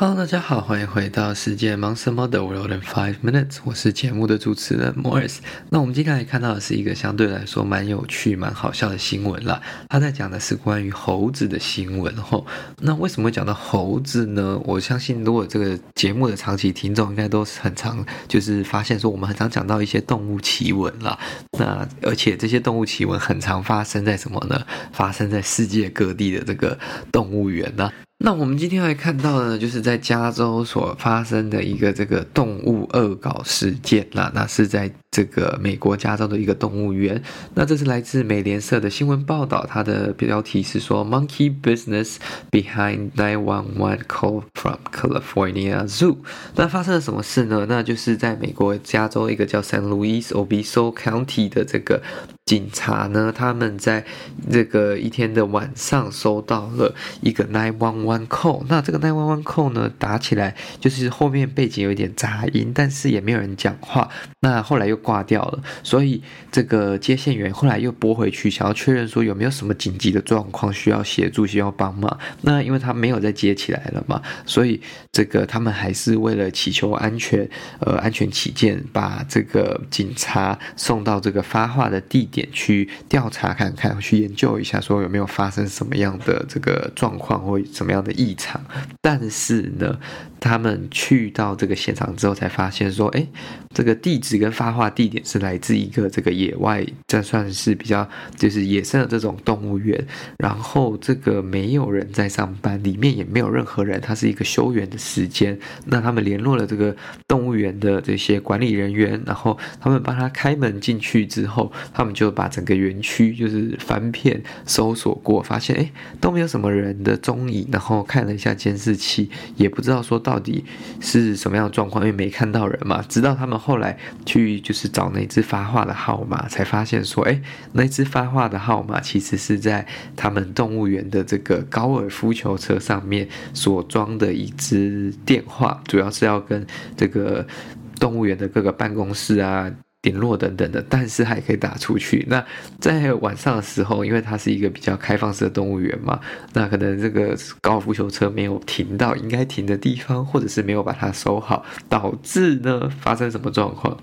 Hello，大家好，欢迎回到世界忙什么的 World in Five Minutes，我是节目的主持人 Morris。那我们今天来看到的是一个相对来说蛮有趣、蛮好笑的新闻啦。他在讲的是关于猴子的新闻吼。那为什么会讲到猴子呢？我相信如果这个节目的长期听众应该都是很常，就是发现说我们很常讲到一些动物奇闻啦。那而且这些动物奇闻很常发生在什么呢？发生在世界各地的这个动物园呢。那我们今天来看到的呢，就是在加州所发生的一个这个动物恶搞事件啦。那是在这个美国加州的一个动物园。那这是来自美联社的新闻报道，它的标题是说 “Monkey Business Behind 911 Call from California Zoo”。那发生了什么事呢？那就是在美国加州一个叫 San Luis Obispo County 的这个。警察呢，他们在这个一天的晚上收到了一个 nine one one call。那这个 nine one one call 呢，打起来就是后面背景有一点杂音，但是也没有人讲话。那后来又挂掉了，所以这个接线员后来又拨回去，想要确认说有没有什么紧急的状况需要协助、需要帮忙。那因为他没有再接起来了嘛，所以这个他们还是为了祈求安全，呃，安全起见，把这个警察送到这个发话的地点。去调查看看，去研究一下，说有没有发生什么样的这个状况或什么样的异常。但是呢，他们去到这个现场之后，才发现说，哎，这个地址跟发话地点是来自一个这个野外，这算是比较就是野生的这种动物园。然后这个没有人在上班，里面也没有任何人，它是一个休园的时间。那他们联络了这个动物园的这些管理人员，然后他们帮他开门进去之后，他们就。把整个园区就是翻遍搜索过，发现哎都没有什么人的踪影，然后看了一下监视器，也不知道说到底是什么样的状况，因为没看到人嘛。直到他们后来去就是找那只发话的号码，才发现说哎那只发话的号码其实是在他们动物园的这个高尔夫球车上面所装的一只电话，主要是要跟这个动物园的各个办公室啊。联络等等的，但是还可以打出去。那在晚上的时候，因为它是一个比较开放式的动物园嘛，那可能这个高尔夫球车没有停到应该停的地方，或者是没有把它收好，导致呢发生什么状况？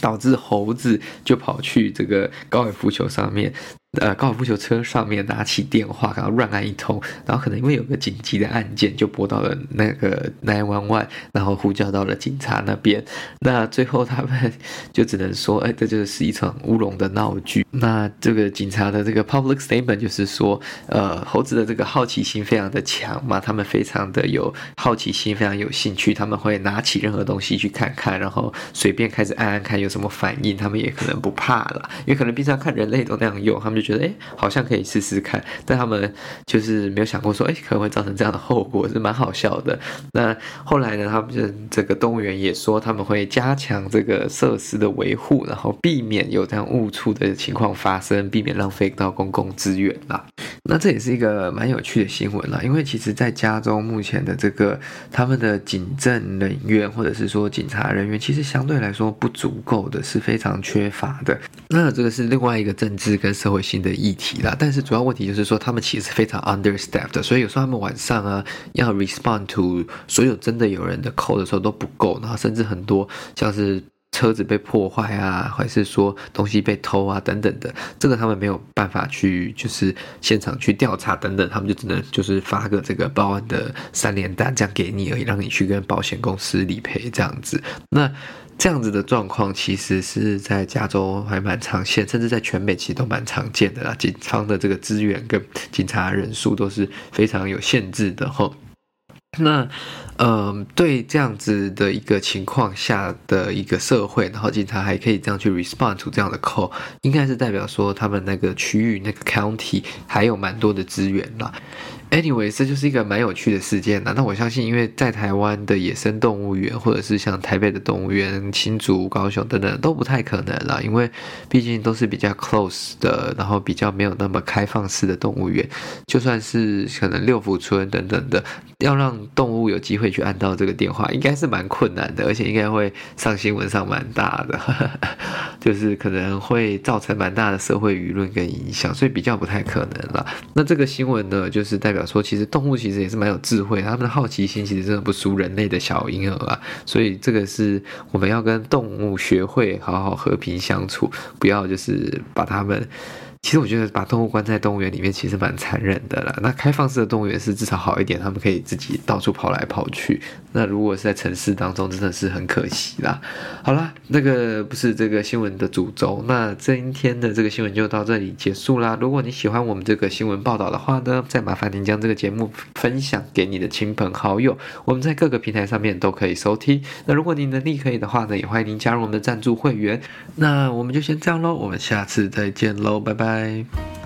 导致猴子就跑去这个高尔夫球上面。呃，高尔夫球车上面拿起电话，然后乱按一通，然后可能因为有个紧急的案件，就拨到了那个 nine one one，然后呼叫到了警察那边。那最后他们 就只能说，哎，这就是一场乌龙的闹剧。那这个警察的这个 public statement 就是说，呃，猴子的这个好奇心非常的强嘛，他们非常的有好奇心，非常有兴趣，他们会拿起任何东西去看看，然后随便开始按按看有什么反应，他们也可能不怕了，因为可能平常看人类都那样用，他们就。觉得哎，好像可以试试看，但他们就是没有想过说，哎，可能会造成这样的后果，是蛮好笑的。那后来呢，他们就这个动物园也说，他们会加强这个设施的维护，然后避免有这样误触的情况发生，避免浪费到公共资源啦。那这也是一个蛮有趣的新闻啦，因为其实，在加州目前的这个他们的警政人员或者是说警察人员，其实相对来说不足够的，是非常缺乏的。那这个是另外一个政治跟社会性的议题啦，但是主要问题就是说，他们其实非常 understaffed 的，所以有时候他们晚上啊要 respond to 所有真的有人的 call 的时候都不够，然后甚至很多像是车子被破坏啊，还是说东西被偷啊等等的，这个他们没有办法去就是现场去调查等等，他们就只能就是发个这个报案的三联单这样给你而已，让你去跟保险公司理赔这样子。那这样子的状况其实是在加州还蛮常见，甚至在全美其实都蛮常见的啦。警方的这个资源跟警察人数都是非常有限制的吼。那，嗯，对这样子的一个情况下的一个社会，然后警察还可以这样去 respond to 这样的 call，应该是代表说他们那个区域那个 county 还有蛮多的资源啦。Anyway，这就是一个蛮有趣的事件啦。那我相信，因为在台湾的野生动物园，或者是像台北的动物园、新竹、高雄等等，都不太可能啦。因为毕竟都是比较 close 的，然后比较没有那么开放式的动物园。就算是可能六福村等等的，要让动物有机会去按到这个电话，应该是蛮困难的，而且应该会上新闻上蛮大的，就是可能会造成蛮大的社会舆论跟影响，所以比较不太可能啦。那这个新闻呢，就是代表。说其实动物其实也是蛮有智慧，它们的好奇心其实真的不输人类的小婴儿啊，所以这个是我们要跟动物学会好好和平相处，不要就是把它们。其实我觉得把动物关在动物园里面其实蛮残忍的啦。那开放式的动物园是至少好一点，他们可以自己到处跑来跑去。那如果是在城市当中，真的是很可惜啦。好啦，那个不是这个新闻的主轴。那今天的这个新闻就到这里结束啦。如果你喜欢我们这个新闻报道的话呢，再麻烦您将这个节目分享给你的亲朋好友。我们在各个平台上面都可以收听。那如果你能力可以的话呢，也欢迎您加入我们的赞助会员。那我们就先这样喽，我们下次再见喽，拜拜拜。